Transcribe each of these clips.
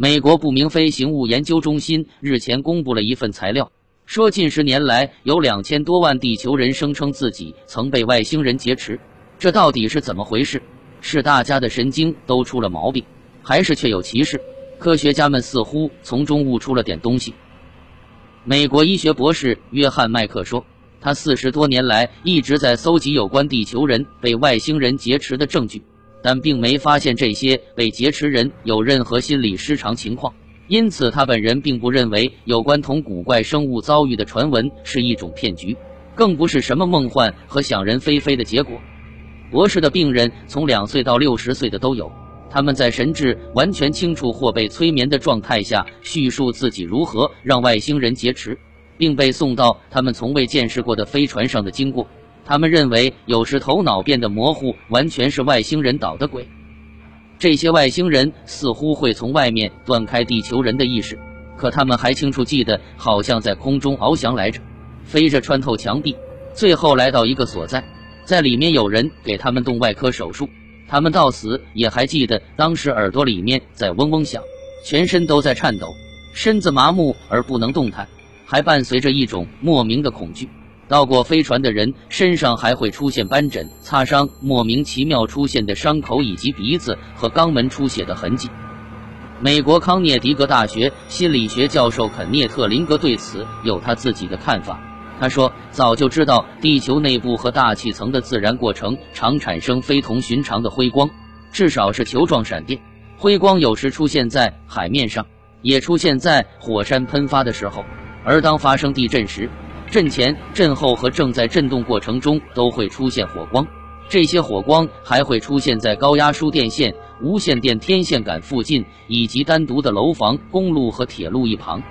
美国不明飞行物研究中心日前公布了一份材料，说近十年来有两千多万地球人声称自己曾被外星人劫持，这到底是怎么回事？是大家的神经都出了毛病，还是确有其事？科学家们似乎从中悟出了点东西。美国医学博士约翰麦克说，他四十多年来一直在搜集有关地球人被外星人劫持的证据。但并没发现这些被劫持人有任何心理失常情况，因此他本人并不认为有关同古怪生物遭遇的传闻是一种骗局，更不是什么梦幻和想人非非的结果。博士的病人从两岁到六十岁的都有，他们在神志完全清楚或被催眠的状态下叙述自己如何让外星人劫持，并被送到他们从未见识过的飞船上的经过。他们认为，有时头脑变得模糊，完全是外星人捣的鬼。这些外星人似乎会从外面断开地球人的意识，可他们还清楚记得，好像在空中翱翔来着，飞着穿透墙壁，最后来到一个所在，在里面有人给他们动外科手术。他们到死也还记得，当时耳朵里面在嗡嗡响，全身都在颤抖，身子麻木而不能动弹，还伴随着一种莫名的恐惧。到过飞船的人身上还会出现斑疹、擦伤、莫名其妙出现的伤口，以及鼻子和肛门出血的痕迹。美国康涅狄格大学心理学教授肯涅特·林格对此有他自己的看法。他说：“早就知道地球内部和大气层的自然过程常产生非同寻常的辉光，至少是球状闪电。辉光有时出现在海面上，也出现在火山喷发的时候。而当发生地震时，”震前、震后和正在震动过程中都会出现火光，这些火光还会出现在高压输电线、无线电天线杆附近，以及单独的楼房、公路和铁路一旁。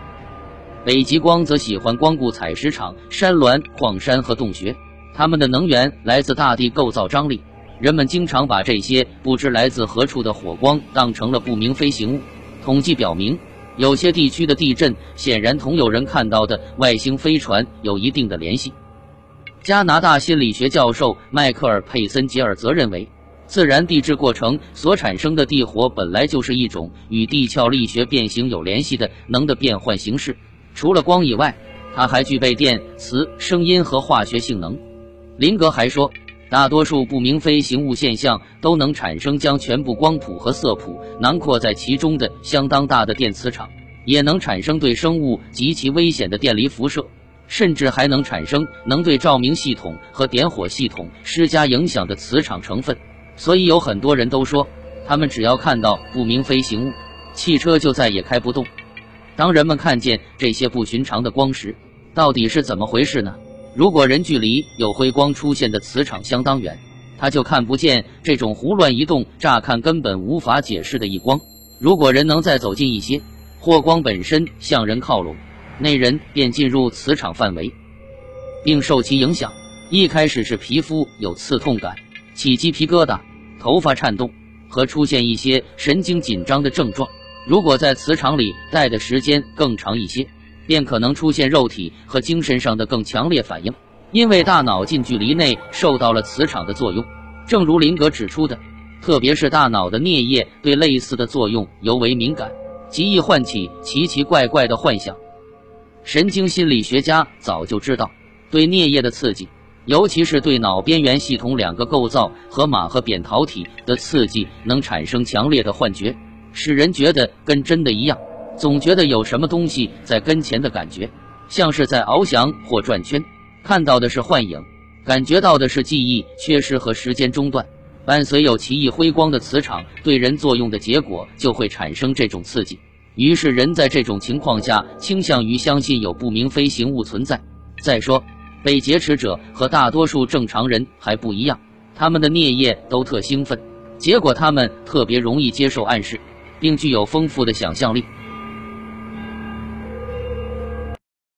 北极光则喜欢光顾采石场、山峦、矿山和洞穴，它们的能源来自大地构造张力。人们经常把这些不知来自何处的火光当成了不明飞行物。统计表明。有些地区的地震显然同有人看到的外星飞船有一定的联系。加拿大心理学教授迈克尔·佩森吉尔则认为，自然地质过程所产生的地火本来就是一种与地壳力学变形有联系的能的变换形式。除了光以外，它还具备电磁、声音和化学性能。林格还说，大多数不明飞行物现象都能产生将全部光谱和色谱囊括在其中的相当大的电磁场。也能产生对生物极其危险的电离辐射，甚至还能产生能对照明系统和点火系统施加影响的磁场成分。所以有很多人都说，他们只要看到不明飞行物，汽车就再也开不动。当人们看见这些不寻常的光时，到底是怎么回事呢？如果人距离有辉光出现的磁场相当远，他就看不见这种胡乱移动、乍看根本无法解释的异光。如果人能再走近一些，或光本身向人靠拢，那人便进入磁场范围，并受其影响。一开始是皮肤有刺痛感、起鸡皮疙瘩、头发颤动和出现一些神经紧张的症状。如果在磁场里待的时间更长一些，便可能出现肉体和精神上的更强烈反应，因为大脑近距离内受到了磁场的作用。正如林格指出的，特别是大脑的颞叶对类似的作用尤为敏感。极易唤起奇奇怪怪的幻想。神经心理学家早就知道，对颞叶的刺激，尤其是对脑边缘系统两个构造和马和扁桃体的刺激，能产生强烈的幻觉，使人觉得跟真的一样，总觉得有什么东西在跟前的感觉，像是在翱翔或转圈。看到的是幻影，感觉到的是记忆缺失和时间中断。伴随有奇异辉光的磁场对人作用的结果，就会产生这种刺激。于是人在这种情况下倾向于相信有不明飞行物存在。再说，被劫持者和大多数正常人还不一样，他们的颞叶都特兴奋，结果他们特别容易接受暗示，并具有丰富的想象力。